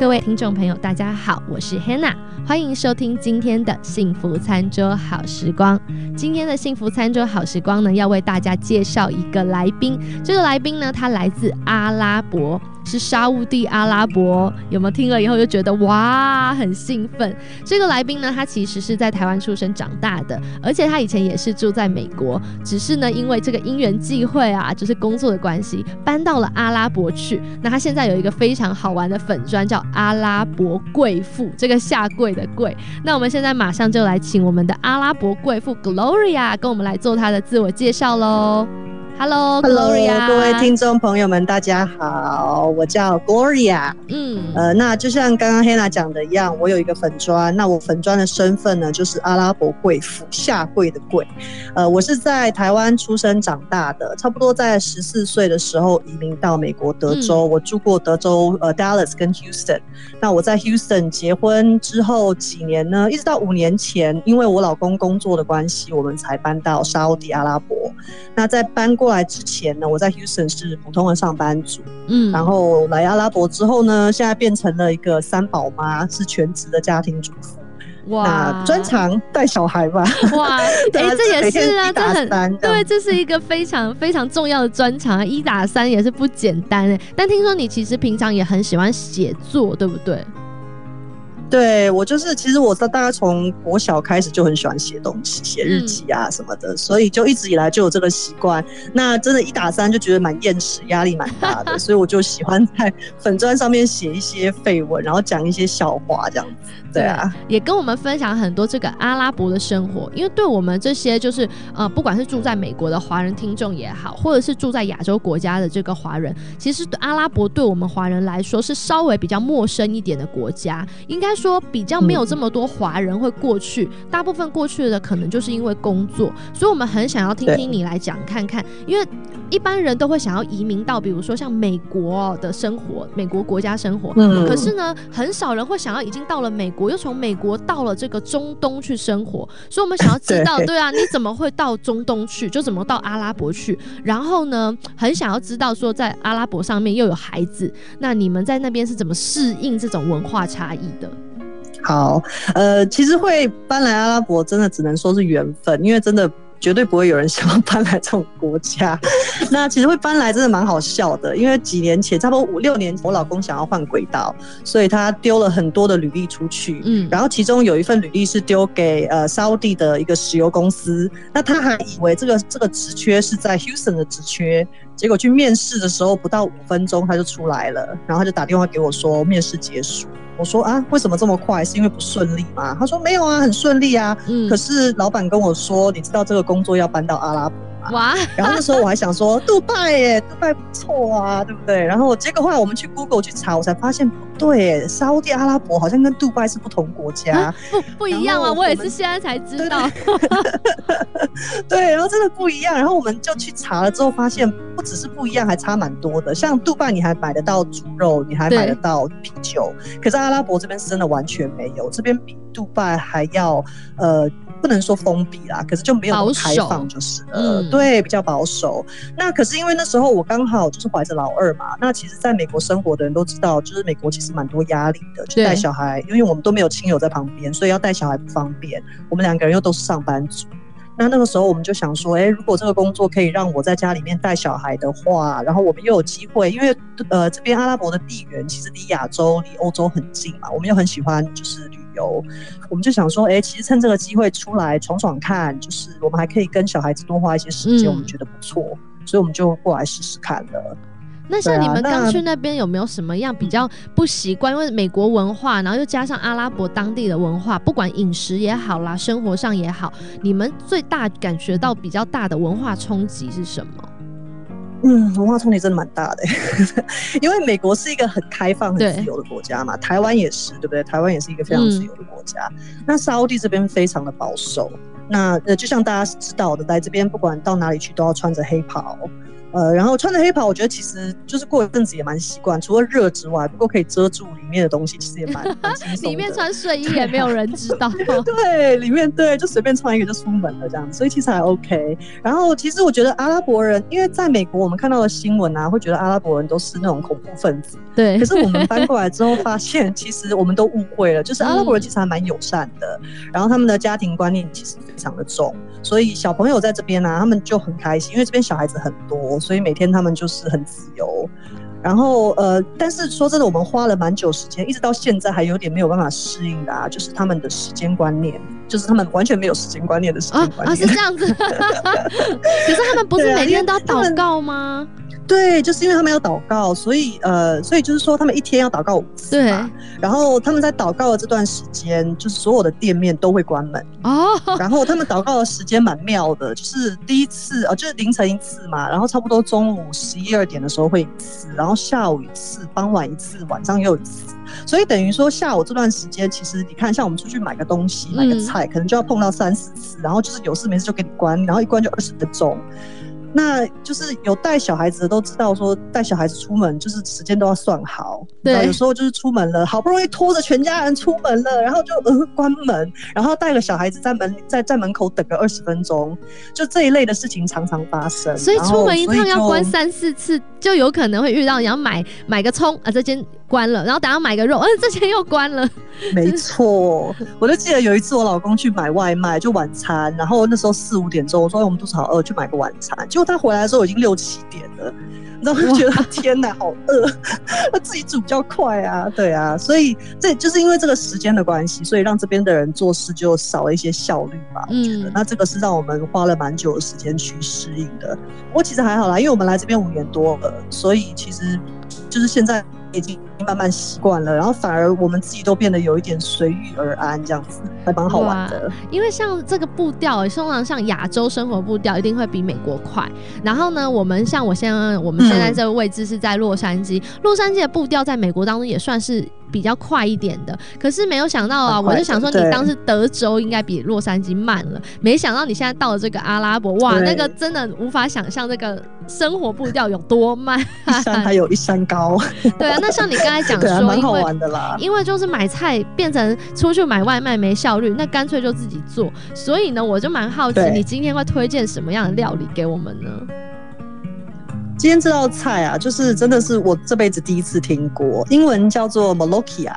各位听众朋友，大家好，我是 Hannah，欢迎收听今天的幸福餐桌好时光。今天的幸福餐桌好时光呢，要为大家介绍一个来宾。这个来宾呢，他来自阿拉伯。是沙乌地阿拉伯，有没有听了以后就觉得哇很兴奋？这个来宾呢，他其实是在台湾出生长大的，而且他以前也是住在美国，只是呢因为这个因缘际会啊，就是工作的关系，搬到了阿拉伯去。那他现在有一个非常好玩的粉砖，叫阿拉伯贵妇，这个下跪的跪。那我们现在马上就来请我们的阿拉伯贵妇 Gloria 跟我们来做她的自我介绍喽。Hello，Gloria，各位听众朋友们，大家好，我叫 Gloria。嗯，呃，那就像刚刚 Hannah 讲的一样，我有一个粉砖，那我粉砖的身份呢，就是阿拉伯贵妇，下跪的跪。呃，我是在台湾出生长大的，差不多在十四岁的时候移民到美国德州，我住过德州呃 Dallas 跟 Houston。那我在 Houston 结婚之后几年呢，一直到五年前，因为我老公工作的关系，我们才搬到沙地阿拉伯。那在搬过来之前呢，我在 Houston 是普通的上班族，嗯，然后来阿拉伯之后呢，现在变成了一个三宝妈，是全职的家庭主妇。哇，专长带小孩吧？哇，哎，这也是啊，这很对，这是一个非常非常重要的专长，一打三也是不简单哎。但听说你其实平常也很喜欢写作，对不对？对我就是，其实我大概从国小开始就很喜欢写东西，写日记啊什么的，所以就一直以来就有这个习惯。那真的，一打三就觉得蛮厌世，压力蛮大的，所以我就喜欢在粉砖上面写一些废文，然后讲一些笑话这样子。对啊，也跟我们分享很多这个阿拉伯的生活，因为对我们这些就是呃，不管是住在美国的华人听众也好，或者是住在亚洲国家的这个华人，其实阿拉伯对我们华人来说是稍微比较陌生一点的国家，应该。说比较没有这么多华人会过去，大部分过去的可能就是因为工作，所以我们很想要听听你来讲看看，因为一般人都会想要移民到，比如说像美国的生活，美国国家生活，嗯，可是呢，很少人会想要已经到了美国，又从美国到了这个中东去生活，所以我们想要知道，对。啊，你怎么会到中东去，就怎么到阿拉伯去，然后呢，很想要知道说在阿拉伯上面又有孩子，那你们在那边是怎么适应这种文化差异的？好，呃，其实会搬来阿拉伯，真的只能说是缘分，因为真的绝对不会有人 想要搬来这种国家。那其实会搬来真的蛮好笑的，因为几年前，差不多五六年，我老公想要换轨道，所以他丢了很多的履历出去，嗯，然后其中有一份履历是丢给呃沙地的一个石油公司，那他还以为这个这个职缺是在 Houston 的职缺，结果去面试的时候不到五分钟他就出来了，然后他就打电话给我说面试结束。我说啊，为什么这么快？是因为不顺利吗？他说没有啊，很顺利啊。嗯，可是老板跟我说，你知道这个工作要搬到阿拉伯吗？哇！然后那时候我还想说，杜拜耶，杜拜不错啊，对不对？然后结果后来我们去 Google 去查，我才发现不。对，沙地阿拉伯好像跟杜拜是不同国家，不不一样啊！我也是现在才知道。对，然后真的不一样。然后我们就去查了之后，发现不只是不一样，还差蛮多的。像杜拜，你还买得到猪肉，你还买得到啤酒，可是阿拉伯这边是真的完全没有。这边比杜拜还要呃。不能说封闭啦，可是就没有开放，就是呃，对，比较保守。那可是因为那时候我刚好就是怀着老二嘛，那其实在美国生活的人都知道，就是美国其实蛮多压力的，就带小孩，因为我们都没有亲友在旁边，所以要带小孩不方便。我们两个人又都是上班族，那那个时候我们就想说，哎，如果这个工作可以让我在家里面带小孩的话，然后我们又有机会，因为呃这边阿拉伯的地缘其实离亚洲、离欧洲很近嘛，我们又很喜欢就是旅。有，我们就想说，哎，其实趁这个机会出来闯闯看，就是我们还可以跟小孩子多花一些时间，我们觉得不错，所以我们就过来试试看了。那像你们刚去那边有没有什么样比较不习惯？因为美国文化，然后又加上阿拉伯当地的文化，不管饮食也好啦，生活上也好，你们最大感觉到比较大的文化冲击是什么？嗯，文化冲击真的蛮大的，因为美国是一个很开放、很自由的国家嘛，台湾也是，对不对？台湾也是一个非常自由的国家。那沙地这边非常的保守，那呃，就像大家知道的，来这边不管到哪里去都要穿着黑袍，呃，然后穿着黑袍，我觉得其实就是过一阵子也蛮习惯，除了热之外，不过可以遮住里。面的东西，其实也蛮 里面穿睡衣也没有人知道。对，里面对，就随便穿一个就出门了这样子，所以其实还 OK。然后其实我觉得阿拉伯人，因为在美国我们看到的新闻啊，会觉得阿拉伯人都是那种恐怖分子。对。可是我们搬过来之后 发现，其实我们都误会了，就是阿拉伯人其实还蛮友善的，然后他们的家庭观念其实非常的重，所以小朋友在这边呢，他们就很开心，因为这边小孩子很多，所以每天他们就是很自由。然后呃，但是说真的，我们花了蛮久时间，一直到现在还有点没有办法适应的啊，就是他们的时间观念，就是他们完全没有时间观念的时间观念啊，是这样子。可是他们不是每天都要祷告吗？对，就是因为他们要祷告，所以呃，所以就是说他们一天要祷告五次。对。然后他们在祷告的这段时间，就是所有的店面都会关门哦。然后他们祷告的时间蛮妙的，就是第一次呃，就是凌晨一次嘛，然后差不多中午十一二点的时候会一次，然后下午一次，傍晚一次，晚上又一次。所以等于说下午这段时间，其实你看，像我们出去买个东西、买个菜，可能就要碰到三四次，然后就是有事没事就给你关，然后一关就二十分钟。那就是有带小孩子的都知道，说带小孩子出门就是时间都要算好。对，有时候就是出门了，好不容易拖着全家人出门了，然后就呃关门，然后带个小孩子在门在在门口等个二十分钟，就这一类的事情常常发生。所以出门一趟要关三四次，就有可能会遇到你要买买个葱啊，这间关了，然后等下买个肉，嗯，这间又关了。没错，我就记得有一次我老公去买外卖，就晚餐，然后那时候四五点钟，我说我们肚子好饿，去买个晚餐，结果。他回来的时候已经六七点了，然后就觉得天哪，好饿，他自己煮比较快啊，对啊，所以这就是因为这个时间的关系，所以让这边的人做事就少了一些效率吧。我觉得，那这个是让我们花了蛮久的时间去适应的。不过其实还好啦，因为我们来这边五年多了，所以其实就是现在。已经慢慢习惯了，然后反而我们自己都变得有一点随遇而安，这样子还蛮好玩的。因为像这个步调，通常像亚洲生活步调一定会比美国快。然后呢，我们像我现在我们现在这个位置是在洛杉矶，洛杉矶的步调在美国当中也算是。比较快一点的，可是没有想到啊！我就想说，你当时德州应该比洛杉矶慢了，没想到你现在到了这个阿拉伯，哇，那个真的无法想象这个生活步调有多慢。一山还有一山高。对啊，那像你刚才讲说，蛮好玩的啦。因为就是买菜变成出去买外卖没效率，那干脆就自己做。所以呢，我就蛮好奇，你今天会推荐什么样的料理给我们呢？今天这道菜啊，就是真的是我这辈子第一次听过，英文叫做 Molokia，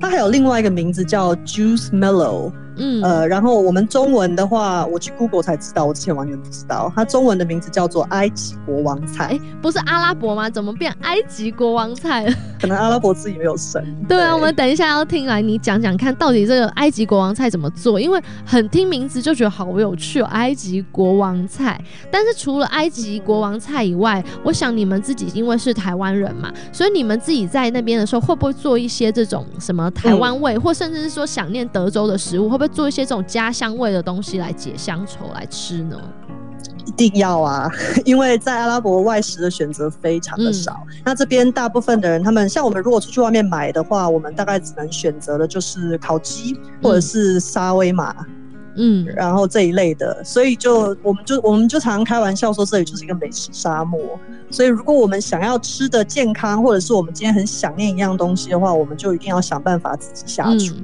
它还有另外一个名字叫 Juice Mellow。嗯呃，然后我们中文的话，我去 Google 才知道，我之前完全不知道，它中文的名字叫做埃及国王菜，不是阿拉伯吗？怎么变埃及国王菜了？可能阿拉伯自己没有神。对啊，我们等一下要听来你讲讲看到底这个埃及国王菜怎么做，因为很听名字就觉得好有趣哦，埃及国王菜。但是除了埃及国王菜以外，我想你们自己因为是台湾人嘛，所以你们自己在那边的时候会不会做一些这种什么台湾味，或甚至是说想念德州的食物，会不会？做一些这种家乡味的东西来解乡愁来吃呢？一定要啊，因为在阿拉伯外食的选择非常的少。那这边大部分的人，他们像我们如果出去外面买的话，我们大概只能选择的就是烤鸡或者是沙威玛，嗯，然后这一类的。所以就我们就我们就常常开玩笑说，这里就是一个美食沙漠。所以如果我们想要吃的健康，或者是我们今天很想念一样东西的话，我们就一定要想办法自己下厨。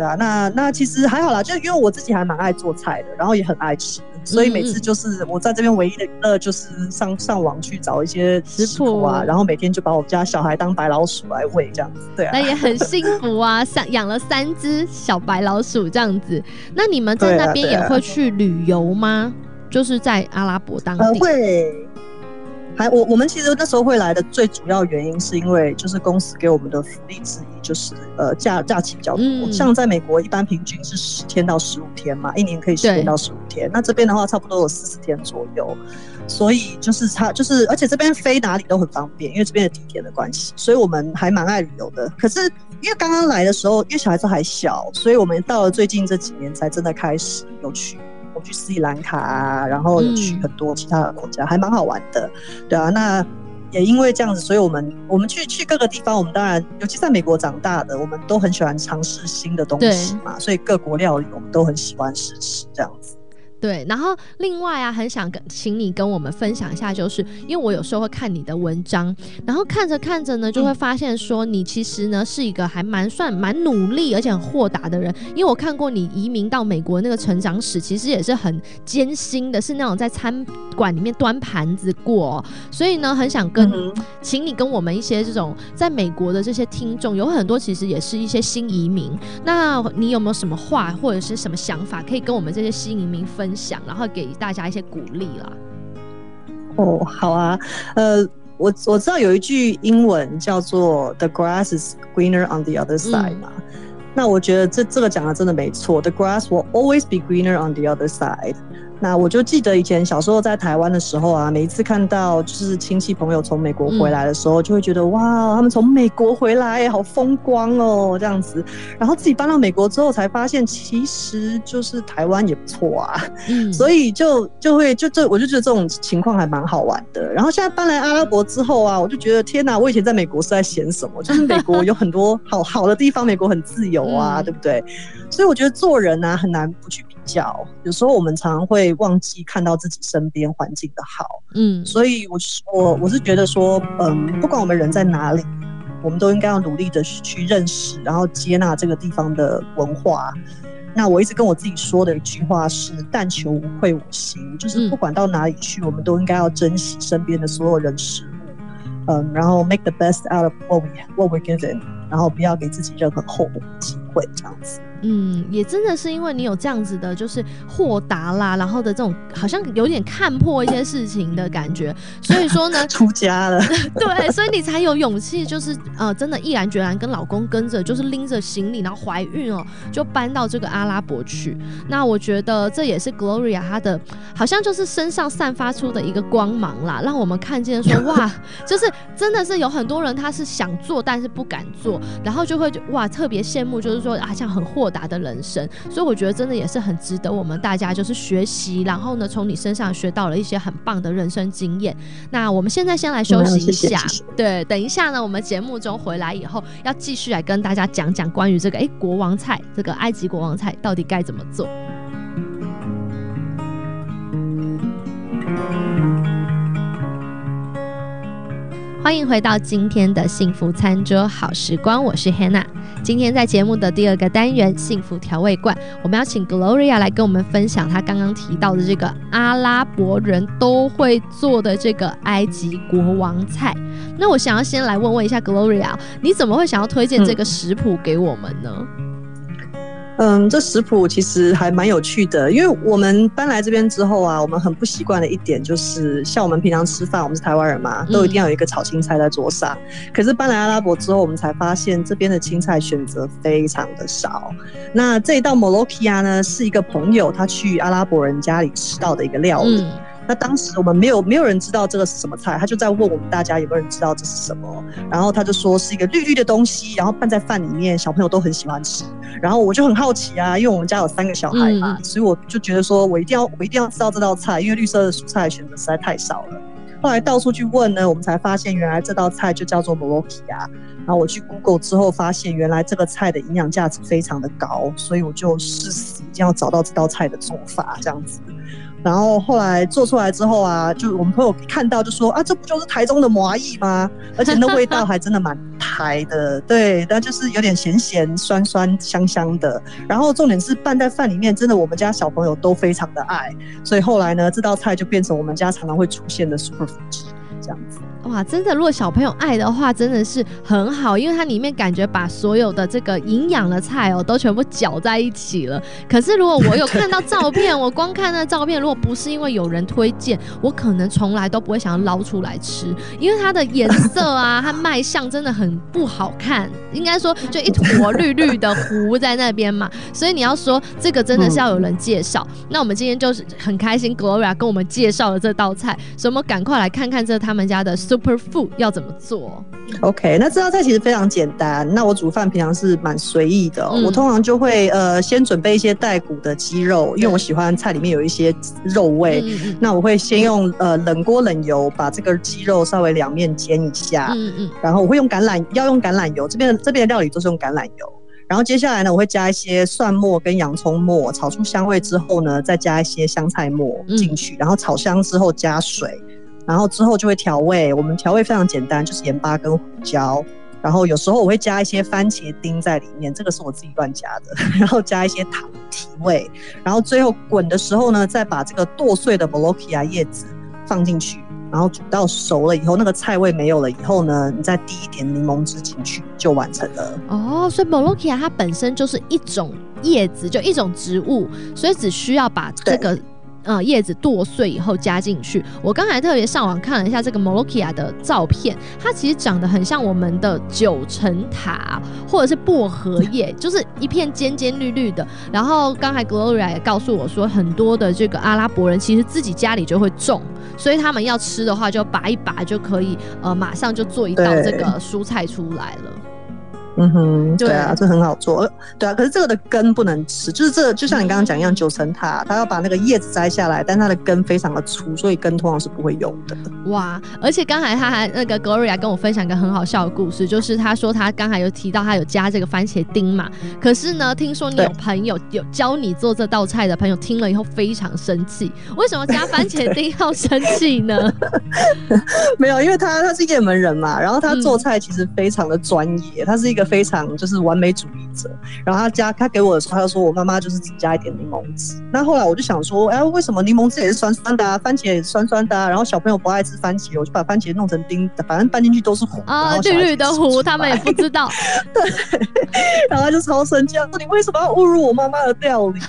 对啊，那那其实还好啦，就因为我自己还蛮爱做菜的，然后也很爱吃，所以每次就是我在这边唯一的娱乐就是上上网去找一些食谱啊，然后每天就把我们家小孩当白老鼠来喂这样子。对啊，那也很幸福啊，像养了三只小白老鼠这样子。那你们在那边也会去旅游吗？就是在阿拉伯当地会。还我我们其实那时候会来的最主要原因是因为就是公司给我们的福利之一就是呃假假期比较多，像在美国一般平均是十天到十五天嘛，一年可以十天到十五天，那这边的话差不多有四十天左右，所以就是差就是而且这边飞哪里都很方便，因为这边的地铁的关系，所以我们还蛮爱旅游的。可是因为刚刚来的时候，因为小孩子还小，所以我们到了最近这几年才真的开始有去。去斯里兰卡啊，然后去很多其他的国家，还蛮好玩的，对啊。那也因为这样子，所以我们我们去去各个地方，我们当然，尤其在美国长大的，我们都很喜欢尝试新的东西嘛，所以各国料理我们都很喜欢试吃这样子。对，然后另外啊，很想跟请你跟我们分享一下，就是因为我有时候会看你的文章，然后看着看着呢，就会发现说你其实呢是一个还蛮算蛮努力而且很豁达的人。因为我看过你移民到美国那个成长史，其实也是很艰辛的，是那种在餐馆里面端盘子过。所以呢，很想跟请你跟我们一些这种在美国的这些听众，有很多其实也是一些新移民。那你有没有什么话或者是什么想法，可以跟我们这些新移民分？分享，然后给大家一些鼓励啦。哦，好啊，呃，我我知道有一句英文叫做 “the grass is greener on the other side” 嘛，那我觉得这这个讲的真的没错，“the grass will always be greener on the other side”。那我就记得以前小时候在台湾的时候啊，每一次看到就是亲戚朋友从美国回来的时候，就会觉得哇，他们从美国回来好风光哦，这样子。然后自己搬到美国之后，才发现其实就是台湾也不错啊。嗯，所以就就会就这，我就觉得这种情况还蛮好玩的。然后现在搬来阿拉伯之后啊，我就觉得天哪，我以前在美国是在嫌什么？就是美国有很多好 好的地方，美国很自由啊，对不对？所以我觉得做人啊，很难不去比。较有时候我们常常会忘记看到自己身边环境的好，嗯，所以我我我是觉得说，嗯，不管我们人在哪里，我们都应该要努力的去认识，然后接纳这个地方的文化。那我一直跟我自己说的一句话是“但求无愧我心”，就是不管到哪里去，我们都应该要珍惜身边的所有人事物，嗯，然后 make the best out of what we what we given，然后不要给自己任何后悔的机会，这样子。嗯，也真的是因为你有这样子的，就是豁达啦，然后的这种好像有点看破一些事情的感觉，所以说呢，出家了，对，所以你才有勇气，就是呃，真的毅然决然跟老公跟着，就是拎着行李，然后怀孕哦，就搬到这个阿拉伯去。那我觉得这也是 Gloria 她的，好像就是身上散发出的一个光芒啦，让我们看见说哇，就是真的是有很多人他是想做但是不敢做，然后就会哇特别羡慕，就是说啊，像很豁。达的人生，所以我觉得真的也是很值得我们大家就是学习，然后呢，从你身上学到了一些很棒的人生经验。那我们现在先来休息一下，对，等一下呢，我们节目中回来以后，要继续来跟大家讲讲关于这个哎国王菜，这个埃及国王菜到底该怎么做。欢迎回到今天的幸福餐桌好时光，我是 Hannah。今天在节目的第二个单元幸福调味罐，我们要请 Gloria 来跟我们分享她刚刚提到的这个阿拉伯人都会做的这个埃及国王菜。那我想要先来问问一下 Gloria，你怎么会想要推荐这个食谱给我们呢？嗯，这食谱其实还蛮有趣的，因为我们搬来这边之后啊，我们很不习惯的一点就是，像我们平常吃饭，我们是台湾人嘛，都一定要有一个炒青菜在桌上。可是搬来阿拉伯之后，我们才发现这边的青菜选择非常的少。那这一道 molokia 呢，是一个朋友他去阿拉伯人家里吃到的一个料理。那当时我们没有没有人知道这个是什么菜，他就在问我们大家有没有人知道这是什么，然后他就说是一个绿绿的东西，然后拌在饭里面，小朋友都很喜欢吃。然后我就很好奇啊，因为我们家有三个小孩嘛，所以我就觉得说我一定要我一定要知道这道菜，因为绿色的蔬菜选择实在太少了。后来到处去问呢，我们才发现原来这道菜就叫做 molokia。然后我去 Google 之后发现，原来这个菜的营养价值非常的高，所以我就誓死一定要找到这道菜的做法，这样子。然后后来做出来之后啊，就我们朋友看到就说啊，这不就是台中的麻意吗？而且那味道还真的蛮台的，对，但就是有点咸咸酸酸香香的。然后重点是拌在饭里面，真的我们家小朋友都非常的爱，所以后来呢，这道菜就变成我们家常常会出现的 super food 这样子。哇，真的，如果小朋友爱的话，真的是很好，因为它里面感觉把所有的这个营养的菜哦，都全部搅在一起了。可是如果我有看到照片，我光看那照片，如果不是因为有人推荐，我可能从来都不会想要捞出来吃，因为它的颜色啊它卖相真的很不好看，应该说就一坨绿绿的糊在那边嘛。所以你要说这个真的是要有人介绍，那我们今天就是很开心，Gloria 跟我们介绍了这道菜，所以我们赶快来看看这他们家的。Super food 要怎么做？OK，那这道菜其实非常简单。那我煮饭平常是蛮随意的，我通常就会呃先准备一些带骨的鸡肉，因为我喜欢菜里面有一些肉味。那我会先用呃冷锅冷油把这个鸡肉稍微两面煎一下，嗯嗯，然后我会用橄榄要用橄榄油，这边这边的料理都是用橄榄油。然后接下来呢，我会加一些蒜末跟洋葱末，炒出香味之后呢，再加一些香菜末进去，然后炒香之后加水，然后之后就会调味。我们调味非常简单，就是盐巴跟胡椒。然后有时候我会加一些番茄丁在里面，这个是我自己乱加的。然后加一些糖提味。然后最后滚的时候呢，再把这个剁碎的 molokia 叶子放进去。然后煮到熟了以后，那个菜味没有了以后呢，你再滴一点柠檬汁进去，就完成了。哦，所以 molokia 它本身就是一种叶子，就一种植物，所以只需要把这个。呃，叶子剁碎以后加进去。我刚才特别上网看了一下这个 molokia 的照片，它其实长得很像我们的九层塔或者是薄荷叶，就是一片尖尖绿绿的。然后刚才 Gloria 也告诉我说，很多的这个阿拉伯人其实自己家里就会种，所以他们要吃的话就拔一拔就可以，呃，马上就做一道这个蔬菜出来了。嗯哼，对啊，这很好做，对啊。可是这个的根不能吃，就是这就像你刚刚讲一样，九层塔，它要把那个叶子摘下来，但它的根非常的粗，所以根通常是不会用的。哇！而且刚才他还那个 Gloria 跟我分享一个很好笑的故事，就是他说他刚才有提到他有加这个番茄丁嘛，可是呢，听说你有朋友有教你做这道菜的朋友听了以后非常生气，为什么加番茄丁要生气呢？没有，因为他他是也门人嘛，然后他做菜其实非常的专业，他是一个。非常就是完美主义者，然后他加他给我的时候，他就说我妈妈就是只加一点柠檬汁。那后来我就想说，哎，为什么柠檬汁也是酸酸的，啊，番茄也是酸酸的，啊，然后小朋友不爱吃番茄，我就把番茄弄成丁，反正拌进去都是糊啊，绿绿的糊，他们也不知道。对，然后他就超生气，说你为什么要侮辱我妈妈的料理？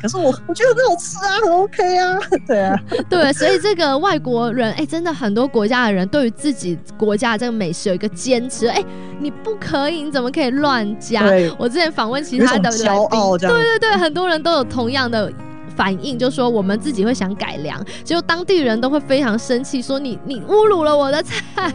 可是我我觉得很好吃啊，很 OK 啊，对啊，对，所以这个外国人，哎，真的很多国家的人对于自己国家的这个美食有一个坚持，哎，你不可以，你怎么？可以乱加。我之前访问其他的骄傲，对对对，很多人都有同样的反应，就说我们自己会想改良，结果当地人都会非常生气，说你你侮辱了我的菜。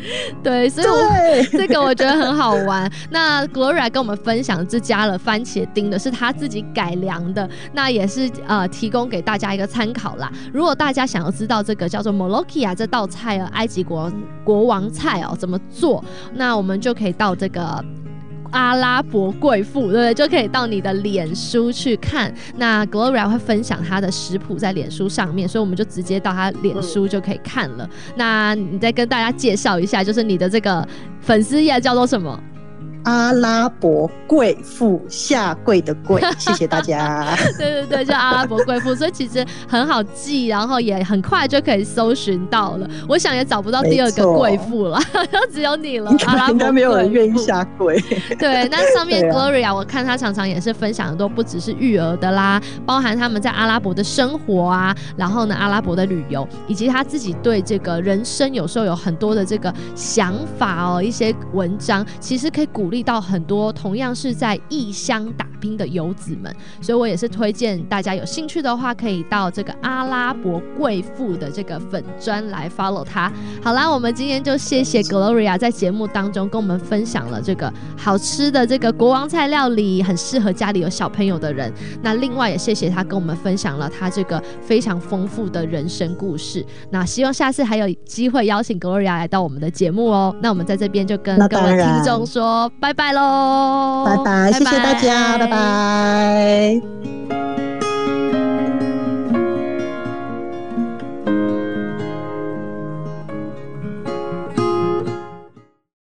对，所以 这个我觉得很好玩。那 Gloria 跟我们分享，这加了番茄丁的是他自己改良的，那也是呃提供给大家一个参考啦。如果大家想要知道这个叫做 Molokia 这道菜啊，埃及国国王菜哦怎么做，那我们就可以到这个。阿拉伯贵妇，对不对？就可以到你的脸书去看。那 Gloria 会分享她的食谱在脸书上面，所以我们就直接到她脸书就可以看了。那你再跟大家介绍一下，就是你的这个粉丝页叫做什么？阿拉伯贵妇下跪的跪，谢谢大家。对对对，叫阿拉伯贵妇，所以其实很好记，然后也很快就可以搜寻到了。我想也找不到第二个贵妇了，只有你了。阿拉伯没有人愿意下跪。对，那上面 Gloria，我看她常常也是分享的都不只是育儿的啦，包含他们在阿拉伯的生活啊，然后呢阿拉伯的旅游，以及他自己对这个人生有时候有很多的这个想法哦，一些文章其实可以鼓。鼓励到很多同样是在异乡打拼的游子们，所以我也是推荐大家有兴趣的话，可以到这个阿拉伯贵妇的这个粉砖来 follow 他。好啦，我们今天就谢谢 Gloria 在节目当中跟我们分享了这个好吃的这个国王菜料理，很适合家里有小朋友的人。那另外也谢谢他跟我们分享了他这个非常丰富的人生故事。那希望下次还有机会邀请 Gloria 来到我们的节目哦。那我们在这边就跟各位听众说。拜拜喽！拜拜，谢谢大家，拜拜。